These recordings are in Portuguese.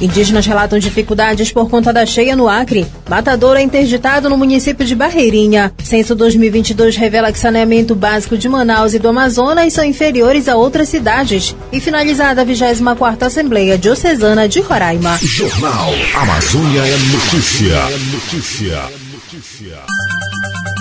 Indígenas relatam dificuldades por conta da cheia no Acre. Matadouro é interditado no município de Barreirinha. Censo 2022 revela que saneamento básico de Manaus e do Amazonas são inferiores a outras cidades. E finalizada a 24ª Assembleia Diocesana de Roraima. Jornal Amazônia é notícia. Notícia. Notícia.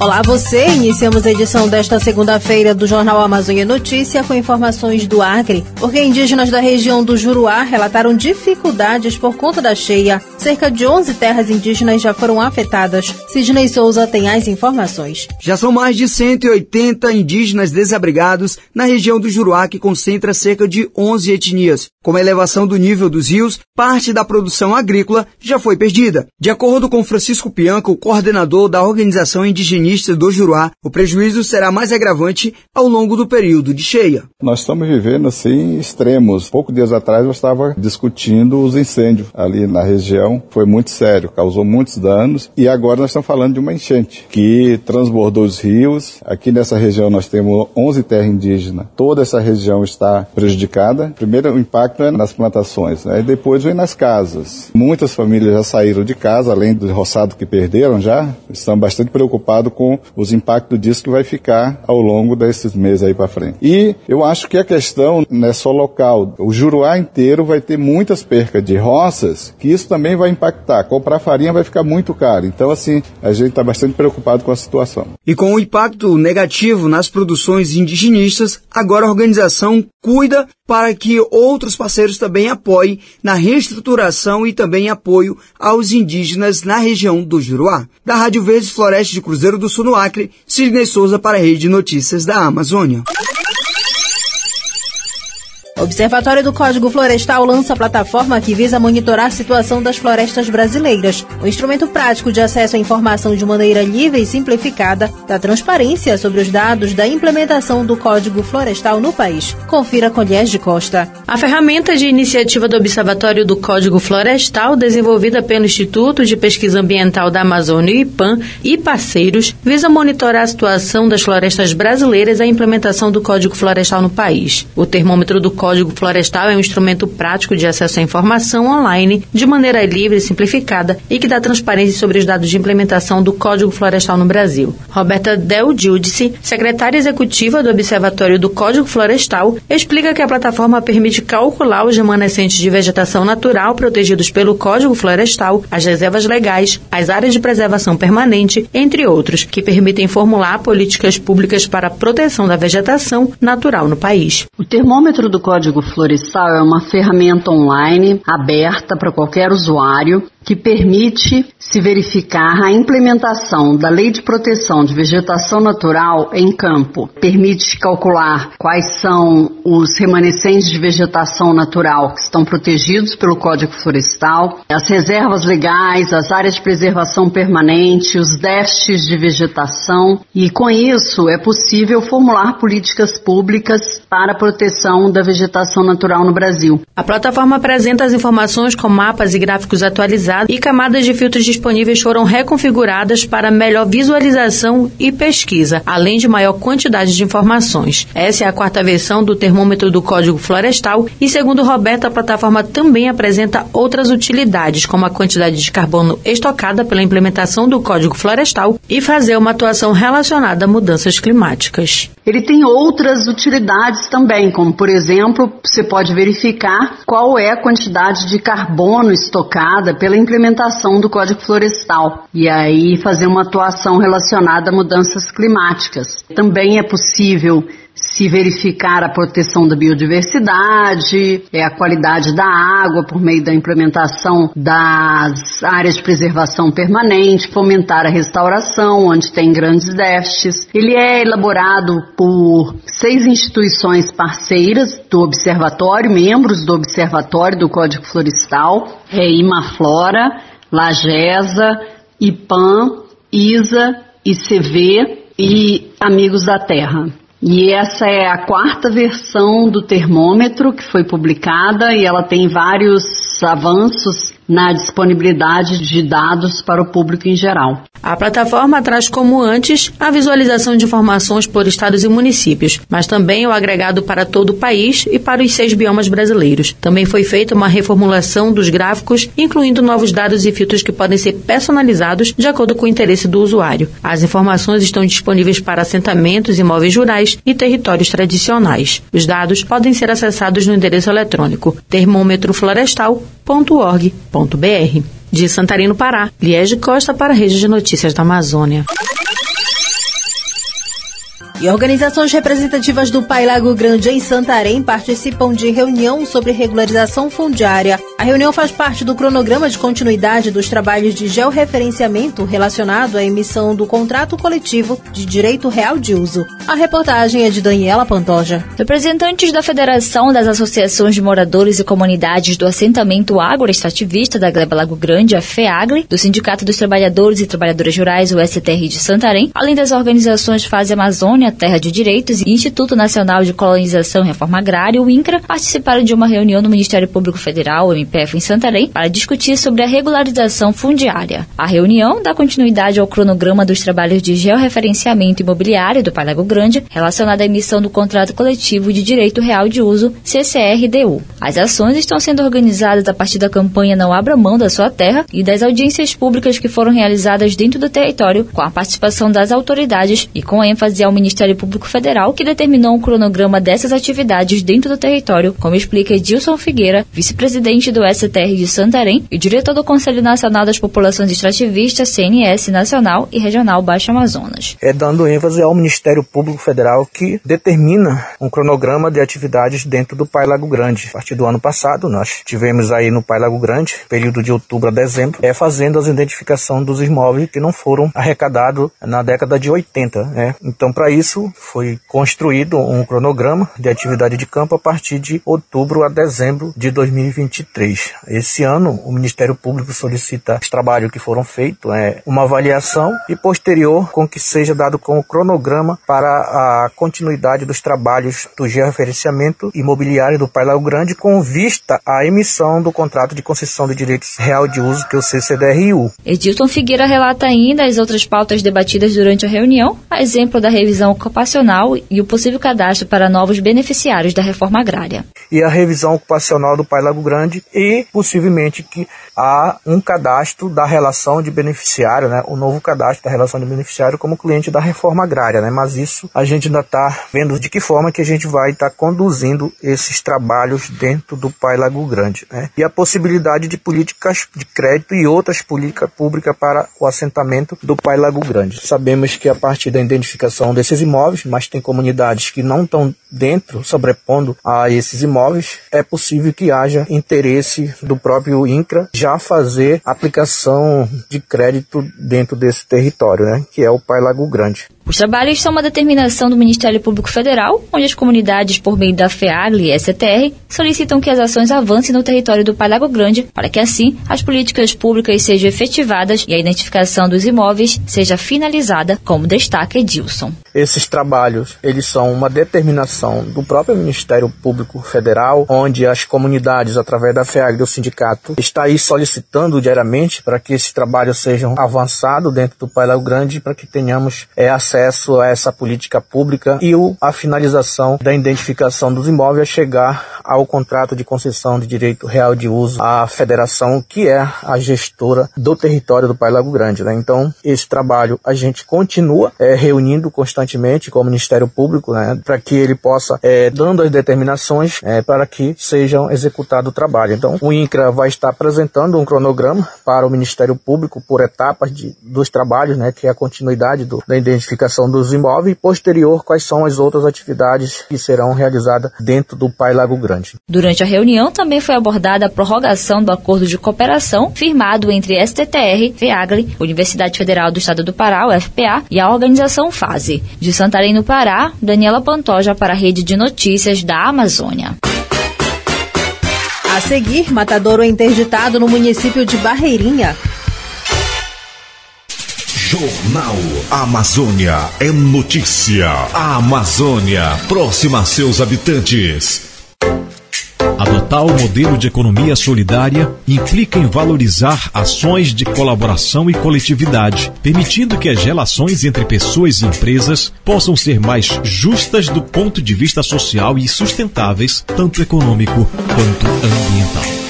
Olá você, iniciamos a edição desta segunda-feira do Jornal Amazônia Notícia com informações do Acre, porque indígenas da região do Juruá relataram dificuldades por conta da cheia. Cerca de 11 terras indígenas já foram afetadas. Sidney Souza tem as informações. Já são mais de 180 indígenas desabrigados na região do Juruá que concentra cerca de 11 etnias. Com a elevação do nível dos rios, parte da produção agrícola já foi perdida. De acordo com Francisco Pianco, coordenador da organização indigenista do Juruá, o prejuízo será mais agravante ao longo do período de cheia. Nós estamos vivendo assim extremos. Pouco dias atrás eu estava discutindo os incêndios ali na região. Foi muito sério, causou muitos danos e agora nós estamos falando de uma enchente que transbordou os rios. Aqui nessa região nós temos 11 terras indígenas. Toda essa região está prejudicada. Primeiro o impacto é nas plantações, né? E depois vem nas casas. Muitas famílias já saíram de casa, além do roçado que perderam já, estão bastante preocupados com os impactos disso que vai ficar ao longo desses meses aí para frente. E eu acho que a questão não é só local. O Juruá inteiro vai ter muitas percas de roças, que isso também vai impactar. Comprar farinha vai ficar muito caro. Então, assim, a gente está bastante preocupado com a situação. E com o impacto negativo nas produções indigenistas, agora a organização cuida para que outros parceiros também apoiem na reestruturação e também apoio aos indígenas na região do Juruá. Da Rádio Verde Floresta de Cruzeiro do Sul no Acre, Sidney Souza para a Rede de Notícias da Amazônia. Observatório do Código Florestal lança plataforma que visa monitorar a situação das florestas brasileiras. O instrumento prático de acesso à informação de maneira livre e simplificada da transparência sobre os dados da implementação do Código Florestal no país. Confira com Lies de Costa. A ferramenta de iniciativa do Observatório do Código Florestal, desenvolvida pelo Instituto de Pesquisa Ambiental da Amazônia IPAM e parceiros, visa monitorar a situação das florestas brasileiras e a implementação do Código Florestal no país. O termômetro do Código Código Florestal é um instrumento prático de acesso à informação online de maneira livre e simplificada e que dá transparência sobre os dados de implementação do Código Florestal no Brasil. Roberta Del Giudice, secretária executiva do Observatório do Código Florestal, explica que a plataforma permite calcular os remanescentes de vegetação natural protegidos pelo Código Florestal, as reservas legais, as áreas de preservação permanente, entre outros, que permitem formular políticas públicas para a proteção da vegetação natural no país. O termômetro do Código Código Florestal é uma ferramenta online aberta para qualquer usuário que permite se verificar a implementação da Lei de Proteção de Vegetação Natural em campo. Permite calcular quais são os remanescentes de vegetação natural que estão protegidos pelo Código Florestal, as reservas legais, as áreas de preservação permanente, os déficits de vegetação e com isso é possível formular políticas públicas para a proteção da vegetação natural no Brasil. A plataforma apresenta as informações com mapas e gráficos atualizados e camadas de filtros disponíveis foram reconfiguradas para melhor visualização e pesquisa, além de maior quantidade de informações. Essa é a quarta versão do termômetro do Código Florestal e, segundo Roberto, a plataforma também apresenta outras utilidades, como a quantidade de carbono estocada pela implementação do Código Florestal e fazer uma atuação relacionada a mudanças climáticas. Ele tem outras utilidades também, como por exemplo, você pode verificar qual é a quantidade de carbono estocada pela implementação do Código Florestal e aí fazer uma atuação relacionada a mudanças climáticas. Também é possível se verificar a proteção da biodiversidade, é a qualidade da água por meio da implementação das áreas de preservação permanente, fomentar a restauração onde tem grandes déficits. Ele é elaborado por seis instituições parceiras do observatório, membros do observatório do Código Florestal, é Imaflora, Lagesa, IPAM, ISA, ICV e Amigos da Terra. E essa é a quarta versão do termômetro que foi publicada e ela tem vários avanços na disponibilidade de dados para o público em geral. A plataforma traz como antes a visualização de informações por estados e municípios, mas também o agregado para todo o país e para os seis biomas brasileiros. Também foi feita uma reformulação dos gráficos, incluindo novos dados e filtros que podem ser personalizados de acordo com o interesse do usuário. As informações estão disponíveis para assentamentos, imóveis rurais e territórios tradicionais. Os dados podem ser acessados no endereço eletrônico termômetroflorestal.org de Santarino, Pará, Liege Costa para a Rede de Notícias da Amazônia. E organizações representativas do Pai Lago Grande em Santarém participam de reunião sobre regularização fundiária. A reunião faz parte do cronograma de continuidade dos trabalhos de georreferenciamento relacionado à emissão do contrato coletivo de direito real de uso. A reportagem é de Daniela Pantoja. Representantes da Federação das Associações de Moradores e Comunidades do Assentamento Agroextrativista da Gleba Lago Grande, a FEAGLE, do Sindicato dos Trabalhadores e Trabalhadoras Rurais, o STR de Santarém, além das organizações Fase Amazônia, Terra de Direitos e Instituto Nacional de Colonização e Reforma Agrária, o INCRA, participaram de uma reunião no Ministério Público Federal, MPF, em Santarém, para discutir sobre a regularização fundiária. A reunião dá continuidade ao cronograma dos trabalhos de georreferenciamento imobiliário do Parago Grande, relacionado à emissão do contrato coletivo de direito real de uso, CCRDU. As ações estão sendo organizadas a partir da campanha Não Abra Mão da Sua Terra e das audiências públicas que foram realizadas dentro do território, com a participação das autoridades e com ênfase ao Ministério Ministério Público Federal, que determinou um cronograma dessas atividades dentro do território, como explica Edilson Figueira, vice-presidente do STR de Santarém e diretor do Conselho Nacional das Populações Extrativistas, CNS Nacional e Regional Baixo Amazonas. É dando ênfase ao Ministério Público Federal que determina um cronograma de atividades dentro do Pai Lago Grande. A partir do ano passado, nós tivemos aí no Pai Lago Grande, período de outubro a dezembro, é fazendo as identificação dos imóveis que não foram arrecadados na década de 80. Né? Então, para isso, isso, foi construído um cronograma de atividade de campo a partir de outubro a dezembro de 2023. Esse ano, o Ministério Público solicita os trabalhos que foram feitos, é, uma avaliação e posterior com que seja dado como cronograma para a continuidade dos trabalhos do georreferenciamento imobiliário do Pai Lago Grande com vista à emissão do contrato de concessão de direitos real de uso, que é o CCDRU. Edilton Figueira relata ainda as outras pautas debatidas durante a reunião, a exemplo da revisão ocupacional e o possível cadastro para novos beneficiários da reforma agrária. E a revisão ocupacional do Pai Lago Grande e possivelmente que há um cadastro da relação de beneficiário, né, o novo cadastro da relação de beneficiário como cliente da reforma agrária, né, mas isso a gente ainda está vendo de que forma que a gente vai estar tá conduzindo esses trabalhos dentro do Pai Lago Grande, né, e a possibilidade de políticas de crédito e outras políticas públicas para o assentamento do Pai Lago Grande. Sabemos que a partir da identificação desses imóveis, mas tem comunidades que não estão dentro, sobrepondo a esses imóveis, é possível que haja interesse do próprio INCRA já fazer aplicação de crédito dentro desse território, né, que é o Pai Lago Grande. Os trabalhos são uma determinação do Ministério Público Federal, onde as comunidades, por meio da FEAGLE e STR, solicitam que as ações avancem no território do Palago Grande, para que assim as políticas públicas sejam efetivadas e a identificação dos imóveis seja finalizada, como destaca Edilson. Esses trabalhos, eles são uma determinação do próprio Ministério Público Federal, onde as comunidades, através da FEAGLE e do sindicato, está aí solicitando diariamente para que esses trabalhos sejam avançados dentro do Palago Grande, para que tenhamos é, acesso acesso a essa política pública e a finalização da identificação dos imóveis chegar ao contrato de concessão de direito real de uso à federação, que é a gestora do território do Pai Lago Grande. Né? Então, esse trabalho a gente continua é, reunindo constantemente com o Ministério Público, né, para que ele possa, é, dando as determinações é, para que sejam executado o trabalho. Então, o INCRA vai estar apresentando um cronograma para o Ministério Público por etapas de, dos trabalhos, né, que é a continuidade do, da identificação identificação dos imóveis e posterior quais são as outras atividades que serão realizadas dentro do Pai Lago Grande. Durante a reunião também foi abordada a prorrogação do acordo de cooperação firmado entre STTR, FEAGLE, Universidade Federal do Estado do Pará, UFPA, e a organização FASE. De Santarém, no Pará, Daniela Pantoja para a Rede de Notícias da Amazônia. A seguir, matadouro é interditado no município de Barreirinha. Jornal Amazônia é notícia. A Amazônia próxima a seus habitantes. Adotar o modelo de economia solidária implica em valorizar ações de colaboração e coletividade, permitindo que as relações entre pessoas e empresas possam ser mais justas do ponto de vista social e sustentáveis, tanto econômico quanto ambiental.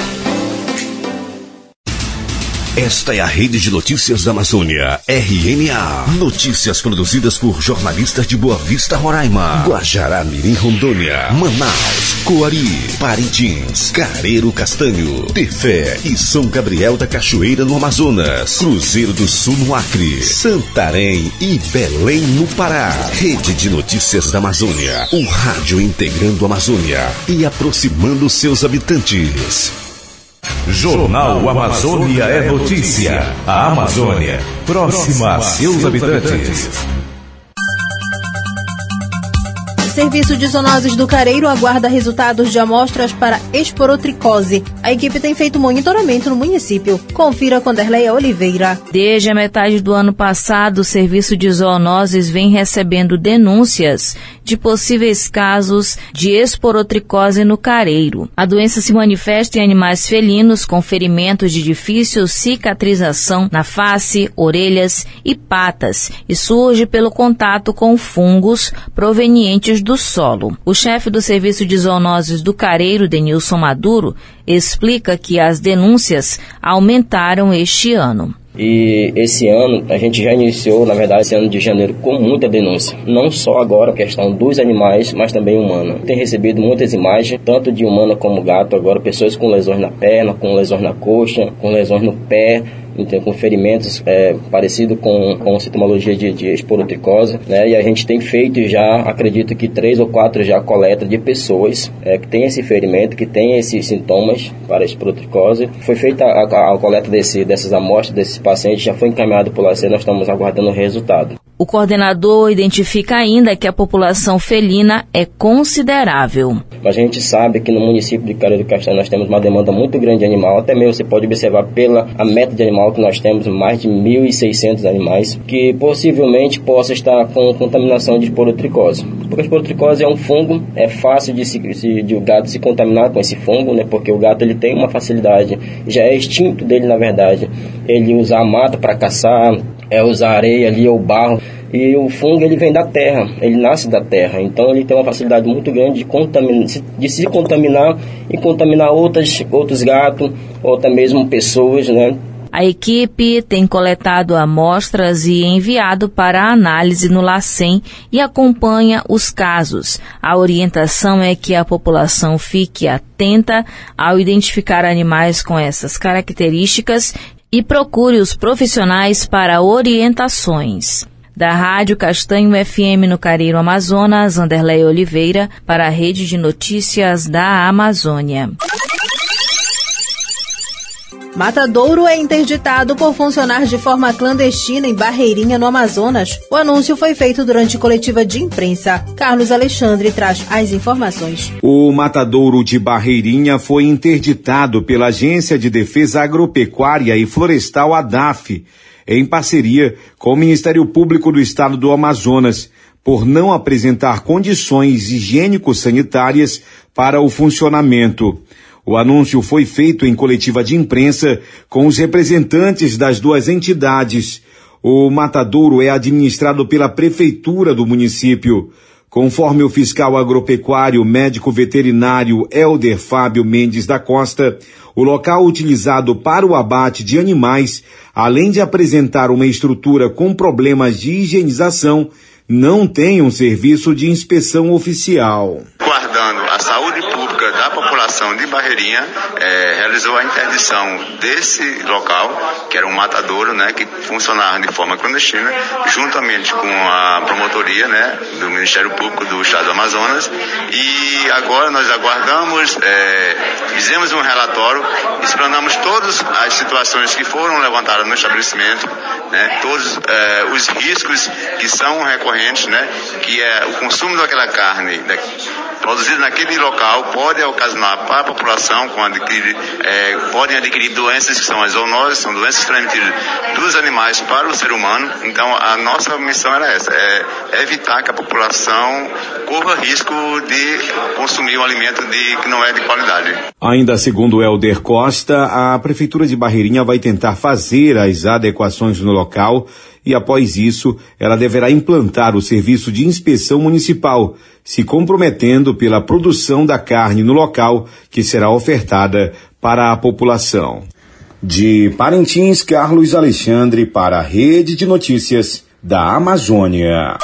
Esta é a rede de notícias da Amazônia, RNA. Notícias produzidas por jornalistas de Boa Vista, Roraima, Guajará, Mirim, Rondônia, Manaus, Coari, Parintins, Careiro Castanho, Tefé e São Gabriel da Cachoeira, no Amazonas, Cruzeiro do Sul, no Acre, Santarém e Belém, no Pará. Rede de notícias da Amazônia, o rádio integrando a Amazônia e aproximando seus habitantes. Jornal Amazônia é notícia. A Amazônia, próxima a seus habitantes. Serviço de Zoonoses do Careiro aguarda resultados de amostras para esporotricose. A equipe tem feito monitoramento no município. Confira com Derleia Oliveira. Desde a metade do ano passado, o Serviço de Zoonoses vem recebendo denúncias de possíveis casos de esporotricose no careiro. A doença se manifesta em animais felinos com ferimentos de difícil cicatrização na face, orelhas e patas e surge pelo contato com fungos provenientes do solo. O chefe do Serviço de Zoonoses do Careiro, Denilson Maduro, explica que as denúncias aumentaram este ano. E esse ano a gente já iniciou, na verdade, esse ano de janeiro com muita denúncia. Não só agora a questão dos animais, mas também humana. Tem recebido muitas imagens, tanto de humana como gato, agora pessoas com lesões na perna, com lesões na coxa, com lesões no pé, então, com ferimentos é, parecido com, com sintomologia de, de esporotricose, né? E a gente tem feito já, acredito que três ou quatro já coleta de pessoas é, que tem esse ferimento, que tem esses sintomas para esporotricose. Foi feita a, a, a coleta desse, dessas amostras desses pacientes, já foi encaminhado por lá, nós estamos aguardando o resultado. O coordenador identifica ainda que a população felina é considerável. A gente sabe que no município de Careiro do Castanho nós temos uma demanda muito grande de animal, até mesmo você pode observar pela a meta de animal que nós temos mais de 1.600 animais que possivelmente possa estar com contaminação de esporotricose. Porque a esporotricose é um fungo, é fácil de, se, de o gato se contaminar com esse fungo, né? Porque o gato ele tem uma facilidade, já é instinto dele na verdade, ele usar a mata para caçar, é usar areia ali ou barro. E o fungo ele vem da terra, ele nasce da terra, então ele tem uma facilidade muito grande de, de se contaminar e contaminar outras, outros gatos ou até mesmo pessoas, né? A equipe tem coletado amostras e enviado para análise no LACEN e acompanha os casos. A orientação é que a população fique atenta ao identificar animais com essas características e procure os profissionais para orientações. Da Rádio Castanho FM no Careiro Amazonas, Anderlei Oliveira, para a Rede de Notícias da Amazônia. Matadouro é interditado por funcionar de forma clandestina em Barreirinha, no Amazonas. O anúncio foi feito durante coletiva de imprensa. Carlos Alexandre traz as informações. O matadouro de Barreirinha foi interditado pela Agência de Defesa Agropecuária e Florestal ADAF, em parceria com o Ministério Público do Estado do Amazonas, por não apresentar condições higiênico-sanitárias para o funcionamento. O anúncio foi feito em coletiva de imprensa com os representantes das duas entidades. O matadouro é administrado pela prefeitura do município. Conforme o fiscal agropecuário médico veterinário Elder Fábio Mendes da Costa, o local utilizado para o abate de animais, além de apresentar uma estrutura com problemas de higienização, não tem um serviço de inspeção oficial. Guardando a saúde pública da população de Barreirinha, é, realizou a interdição desse local, que era um matadouro, né, que funcionava de forma clandestina, juntamente com a promotoria, né, do Ministério Público do Estado do Amazonas. E agora nós aguardamos, é, fizemos um relatório, explanamos todas as situações que foram levantadas no estabelecimento, né, todos é, os riscos que são recorrentes, né, que é o consumo daquela carne né, produzida naquele local pode ocasionar para a população quando adquire, é, podem adquirir doenças que são as zoonoses, são doenças transmitidas dos animais para o ser humano. Então, a nossa missão era essa, é evitar que a população corra risco de consumir um alimento de, que não é de qualidade. Ainda segundo Helder Costa, a Prefeitura de Barreirinha vai tentar fazer as adequações no local e após isso ela deverá implantar o serviço de inspeção municipal, se comprometendo pela produção da carne no local que será ofertada para a população. De Parintins, Carlos Alexandre para a Rede de Notícias da Amazônia.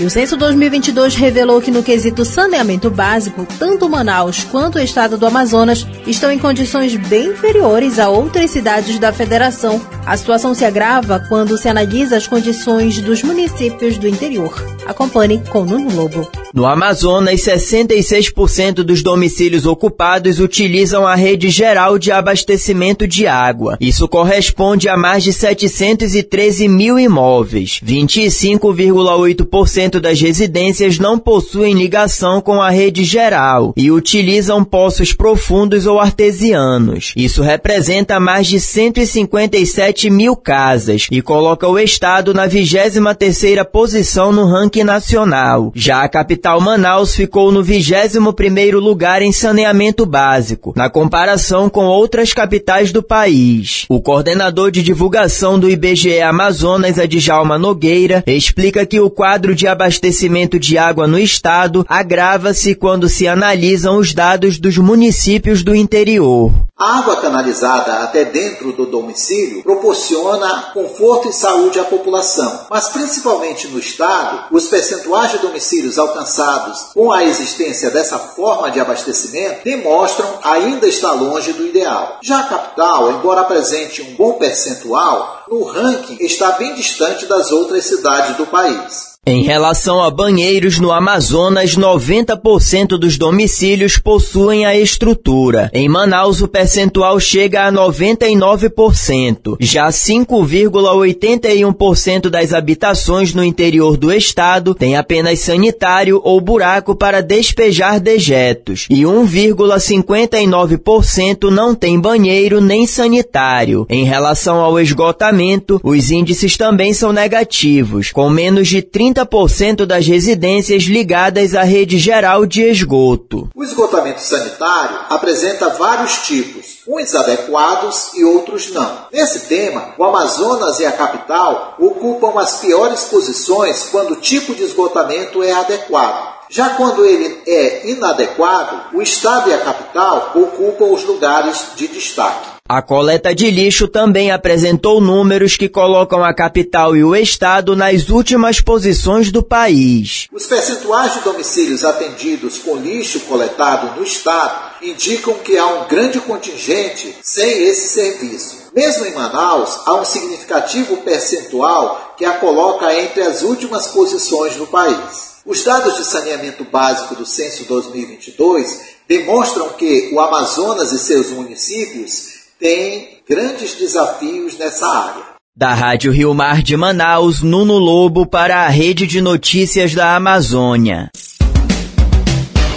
E o censo 2022 revelou que no quesito saneamento básico, tanto Manaus quanto o estado do Amazonas estão em condições bem inferiores a outras cidades da federação. A situação se agrava quando se analisa as condições dos municípios do interior. Acompanhe com Nuno Lobo. No Amazonas, 66% dos domicílios ocupados utilizam a rede geral de abastecimento de água. Isso corresponde a mais de 713 mil imóveis. 25,8% das residências não possuem ligação com a rede geral e utilizam poços profundos ou artesianos. Isso representa mais de 157 mil casas e coloca o estado na 23ª posição no ranking nacional. Já a capital capital Manaus ficou no 21º lugar em saneamento básico, na comparação com outras capitais do país. O coordenador de divulgação do IBGE Amazonas, Adjalma Nogueira, explica que o quadro de abastecimento de água no estado agrava-se quando se analisam os dados dos municípios do interior. A água canalizada até dentro do domicílio proporciona conforto e saúde à população, mas principalmente no estado, os percentuais de domicílios alcançados com a existência dessa forma de abastecimento demonstram ainda estar longe do ideal. Já a capital, embora apresente um bom percentual, no ranking está bem distante das outras cidades do país. Em relação a banheiros no Amazonas, 90% dos domicílios possuem a estrutura. Em Manaus, o percentual chega a 99%. Já 5,81% das habitações no interior do estado têm apenas sanitário ou buraco para despejar dejetos. E 1,59% não tem banheiro nem sanitário. Em relação ao esgotamento, os índices também são negativos, com menos de 30 30% das residências ligadas à rede geral de esgoto. O esgotamento sanitário apresenta vários tipos, uns adequados e outros não. Nesse tema, o Amazonas e a capital ocupam as piores posições quando o tipo de esgotamento é adequado. Já quando ele é inadequado, o Estado e a capital ocupam os lugares de destaque. A coleta de lixo também apresentou números que colocam a capital e o estado nas últimas posições do país. Os percentuais de domicílios atendidos com lixo coletado no estado indicam que há um grande contingente sem esse serviço. Mesmo em Manaus, há um significativo percentual que a coloca entre as últimas posições no país. Os dados de saneamento básico do Censo 2022 demonstram que o Amazonas e seus municípios tem grandes desafios nessa área. Da Rádio Rio Mar de Manaus, Nuno Lobo para a Rede de Notícias da Amazônia.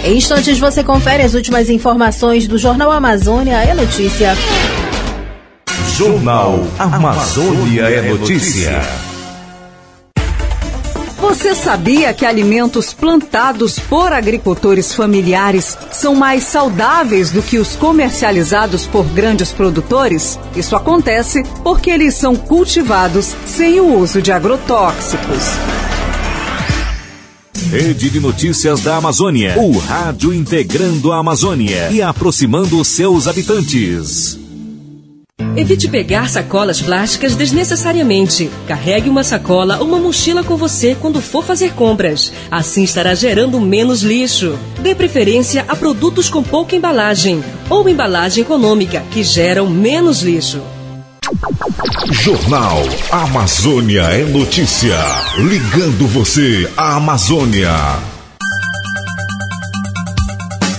Em instantes você confere as últimas informações do Jornal Amazônia é Notícia. Jornal Amazônia é Notícia. Você sabia que alimentos plantados por agricultores familiares são mais saudáveis do que os comercializados por grandes produtores? Isso acontece porque eles são cultivados sem o uso de agrotóxicos. Rede de Notícias da Amazônia. O rádio integrando a Amazônia e aproximando seus habitantes. Evite pegar sacolas plásticas desnecessariamente. Carregue uma sacola ou uma mochila com você quando for fazer compras. Assim estará gerando menos lixo. Dê preferência a produtos com pouca embalagem ou embalagem econômica, que geram menos lixo. Jornal Amazônia é Notícia. Ligando você à Amazônia.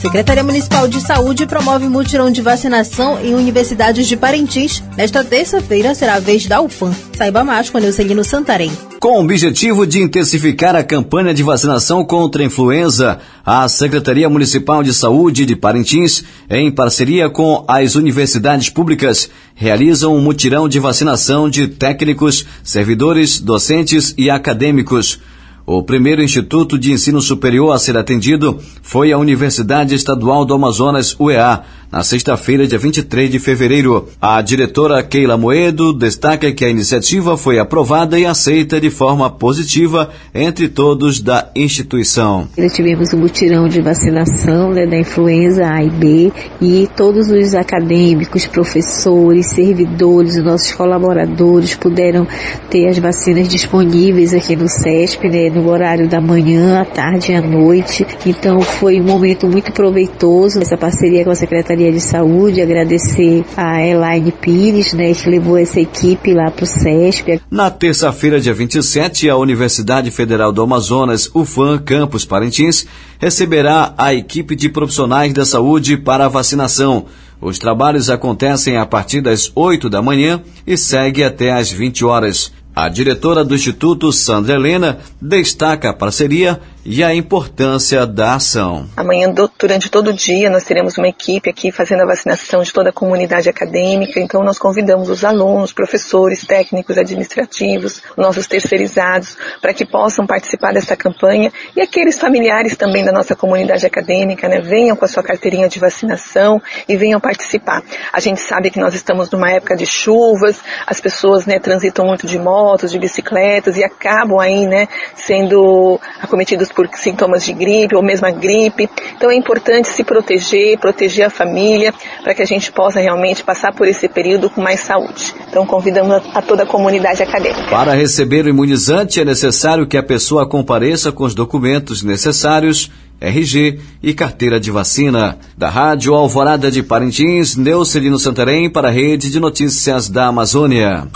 Secretaria Municipal de Saúde promove mutirão de vacinação em universidades de Parintins. Nesta terça-feira será a vez da UFAM. Saiba mais com Neucelino Santarém. Com o objetivo de intensificar a campanha de vacinação contra a influenza, a Secretaria Municipal de Saúde de Parintins, em parceria com as universidades públicas, realiza um mutirão de vacinação de técnicos, servidores, docentes e acadêmicos. O primeiro instituto de ensino superior a ser atendido foi a Universidade Estadual do Amazonas, UEA, na sexta-feira, dia 23 de fevereiro. A diretora Keila Moedo destaca que a iniciativa foi aprovada e aceita de forma positiva entre todos da instituição. Nós tivemos um mutirão de vacinação né, da influenza A e B e todos os acadêmicos, professores, servidores, nossos colaboradores puderam ter as vacinas disponíveis aqui no CESP, né, no horário da manhã, à tarde e à noite. Então foi um momento muito proveitoso essa parceria com a Secretaria de Saúde, agradecer a Elaine Pires, né, que levou essa equipe lá para o CESP. Na terça-feira, dia 27, a Universidade Federal do Amazonas, UFAM Campus Parintins, receberá a equipe de profissionais da saúde para a vacinação. Os trabalhos acontecem a partir das 8 da manhã e segue até às 20 horas. A diretora do Instituto, Sandra Helena, destaca a parceria e a importância da ação. Amanhã, durante todo o dia, nós teremos uma equipe aqui fazendo a vacinação de toda a comunidade acadêmica. Então, nós convidamos os alunos, professores, técnicos, administrativos, nossos terceirizados, para que possam participar dessa campanha e aqueles familiares também da nossa comunidade acadêmica, né, venham com a sua carteirinha de vacinação e venham participar. A gente sabe que nós estamos numa época de chuvas, as pessoas, né, transitam muito de motos, de bicicletas e acabam aí, né, sendo acometidos por sintomas de gripe ou mesmo a gripe. Então é importante se proteger, proteger a família, para que a gente possa realmente passar por esse período com mais saúde. Então convidamos a toda a comunidade acadêmica. Para receber o imunizante é necessário que a pessoa compareça com os documentos necessários RG e carteira de vacina. Da Rádio Alvorada de Parintins, Neucelino Santarém para a Rede de Notícias da Amazônia.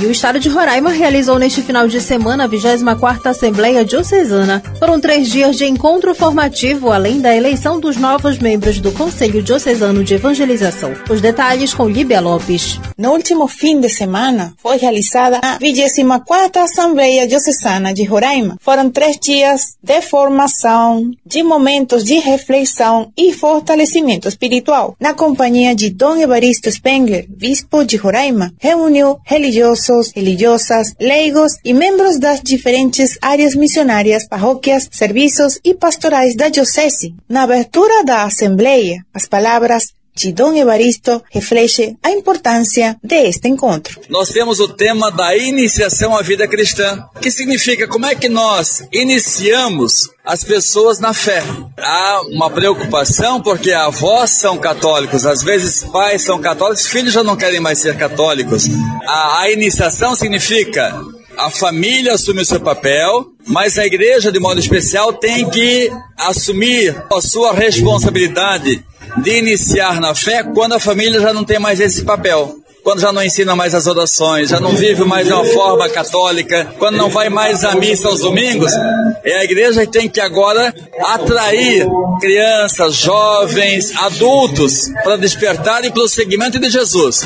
E o estado de Roraima realizou neste final de semana a 24ª Assembleia Diocesana. Foram três dias de encontro formativo, além da eleição dos novos membros do Conselho Diocesano de Evangelização. Os detalhes com Líbia Lopes. No último fim de semana foi realizada a 24ª Assembleia Diocesana de Roraima. Foram três dias de formação, de momentos de reflexão e fortalecimento espiritual. Na companhia de Dom Evaristo Spengler, bispo de Roraima, reuniu religiosos religiosos, religiosas, leigos e membros das diferentes áreas missionárias, parroquias, serviços e pastorais da Diocese. Na abertura da Assembleia, as palavras de Dom Evaristo reflete a importância deste encontro. Nós temos o tema da iniciação à vida cristã, que significa como é que nós iniciamos as pessoas na fé. Há uma preocupação porque avós são católicos, às vezes pais são católicos, filhos já não querem mais ser católicos. A, a iniciação significa a família assume o seu papel, mas a igreja, de modo especial, tem que assumir a sua responsabilidade de iniciar na fé quando a família já não tem mais esse papel quando já não ensina mais as orações, já não vive mais de uma forma católica, quando não vai mais à missa aos domingos, é a igreja que tem que agora atrair crianças, jovens, adultos para despertarem para o segmento de Jesus.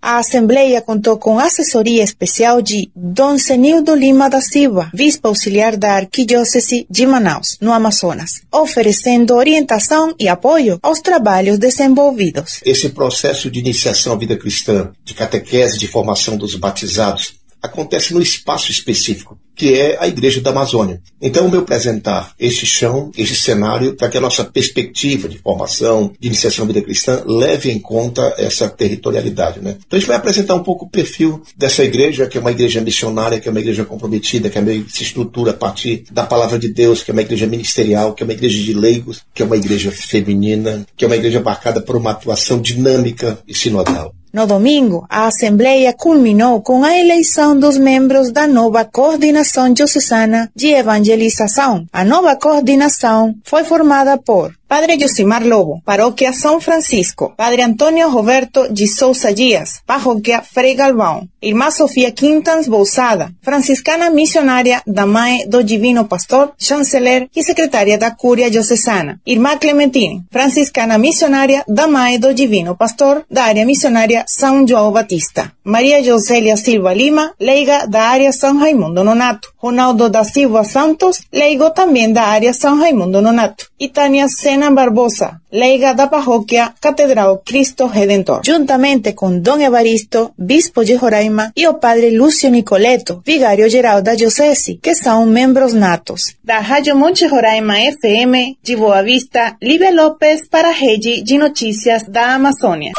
A Assembleia contou com assessoria especial de Dom Senildo Lima da Silva, bispo auxiliar da Arquidiócese de Manaus, no Amazonas, oferecendo orientação e apoio aos trabalhos desenvolvidos. Esse processo de iniciação à vida cristã, de catequese, de formação dos batizados, acontece no espaço específico, que é a Igreja da Amazônia. Então, o meu apresentar este chão, este cenário, para que a nossa perspectiva de formação, de iniciação à vida cristã, leve em conta essa territorialidade. Né? Então, a gente vai apresentar um pouco o perfil dessa igreja, que é uma igreja missionária, que é uma igreja comprometida, que é uma, se estrutura a partir da palavra de Deus, que é uma igreja ministerial, que é uma igreja de leigos, que é uma igreja feminina, que é uma igreja marcada por uma atuação dinâmica e sinodal. No domingo, a Assembleia culminou com a eleição dos membros da nova Coordenação Diocesana de Evangelização. A nova coordenação foi formada por Padre Josimar Lobo, Paróquia São Francisco. Padre Antônio Roberto de Souza Dias, Parroquia Frei Galvão. Irmã Sofia Quintans Bousada, franciscana missionária da Mãe do Divino Pastor, chanceler e secretária da Cúria Diocesana. Irmã Clementine, franciscana missionária da Mãe do Divino Pastor, da área missionária São João Batista. Maria Josélia Silva Lima, leiga da área São Raimundo Nonato. Ronaldo da Silva Santos, leigo também da área São Raimundo Nonato. E Tânia Sena Barbosa, leiga da Parroquia Catedral Cristo Redentor. Juntamente com Dom Evaristo, bispo de Roraima, e o padre Lúcio Nicoleto, vigário geral da Diocese, que são membros natos. Da Rádio Monte Roraima FM, de Boa Vista, Lívia Lopes para a Rede de Notícias da Amazônia.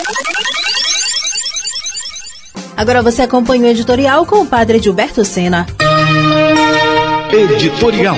Agora você acompanha o editorial com o padre Gilberto Sena. Editorial.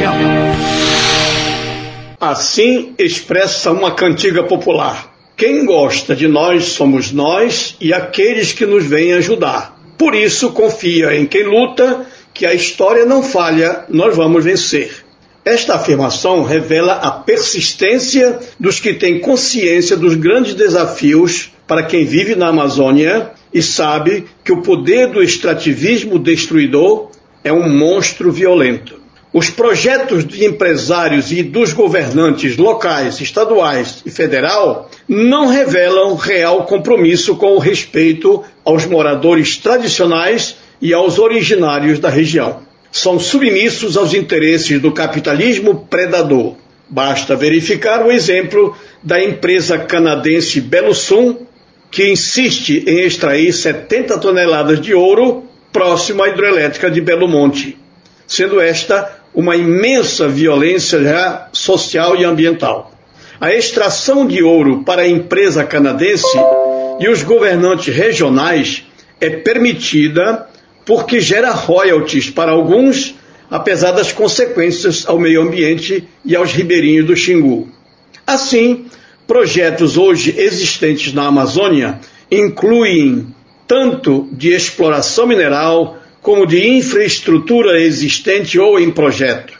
Assim expressa uma cantiga popular. Quem gosta de nós somos nós e aqueles que nos vêm ajudar. Por isso confia em quem luta, que a história não falha, nós vamos vencer. Esta afirmação revela a persistência dos que têm consciência dos grandes desafios para quem vive na Amazônia e sabe que o poder do extrativismo destruidor é um monstro violento. Os projetos de empresários e dos governantes locais, estaduais e federal não revelam real compromisso com o respeito aos moradores tradicionais e aos originários da região. São submissos aos interesses do capitalismo predador. Basta verificar o exemplo da empresa canadense Belusum, que insiste em extrair 70 toneladas de ouro próximo à hidrelétrica de Belo Monte, sendo esta uma imensa violência já social e ambiental. A extração de ouro para a empresa canadense e os governantes regionais é permitida porque gera royalties para alguns, apesar das consequências ao meio ambiente e aos ribeirinhos do Xingu. Assim, projetos hoje existentes na Amazônia incluem tanto de exploração mineral como de infraestrutura existente ou em projeto.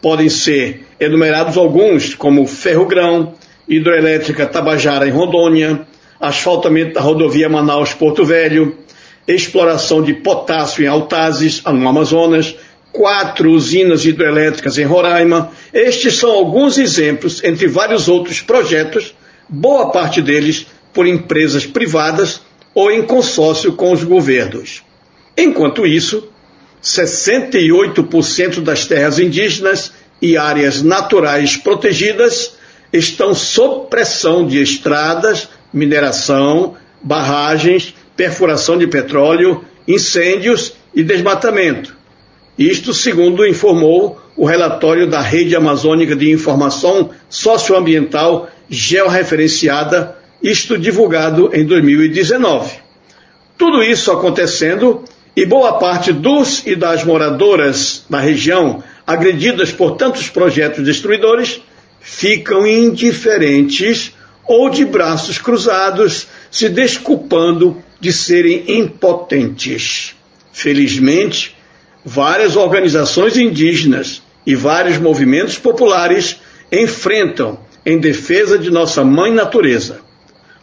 Podem ser enumerados alguns, como ferrogrão, hidroelétrica Tabajara em Rondônia, asfaltamento da rodovia Manaus-Porto Velho, exploração de potássio em Altazes, no Amazonas, quatro usinas hidrelétricas em Roraima. Estes são alguns exemplos, entre vários outros projetos, boa parte deles por empresas privadas ou em consórcio com os governos. Enquanto isso, 68% das terras indígenas e áreas naturais protegidas estão sob pressão de estradas, mineração, barragens, perfuração de petróleo, incêndios e desmatamento. Isto segundo informou o relatório da Rede Amazônica de Informação Socioambiental Georreferenciada, isto divulgado em 2019. Tudo isso acontecendo e boa parte dos e das moradoras da região agredidas por tantos projetos destruidores ficam indiferentes ou de braços cruzados, se desculpando de serem impotentes. Felizmente, várias organizações indígenas e vários movimentos populares enfrentam em defesa de nossa mãe natureza.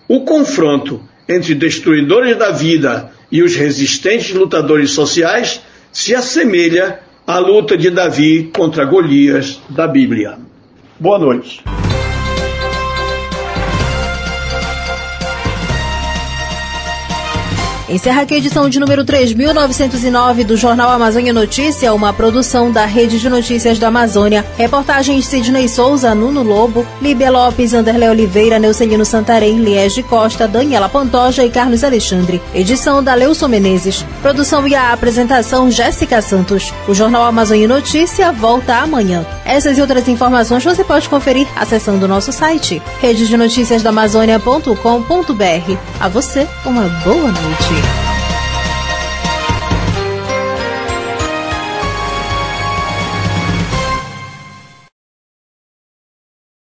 O confronto entre destruidores da vida e os resistentes lutadores sociais se assemelha à luta de Davi contra Golias da Bíblia. Boa noite. Encerra aqui a edição de número 3.909 do Jornal Amazônia Notícia, uma produção da Rede de Notícias da Amazônia. Reportagens Sidney Souza, Nuno Lobo, Líbia Lopes, Anderle Oliveira, Neucelino Santarém, Liege Costa, Daniela Pantoja e Carlos Alexandre. Edição da Leuson Menezes. Produção e a apresentação Jéssica Santos. O Jornal Amazônia Notícia volta amanhã. Essas e outras informações você pode conferir acessando o nosso site rededenoticiasdaamazônia.com.br. A você, uma boa noite.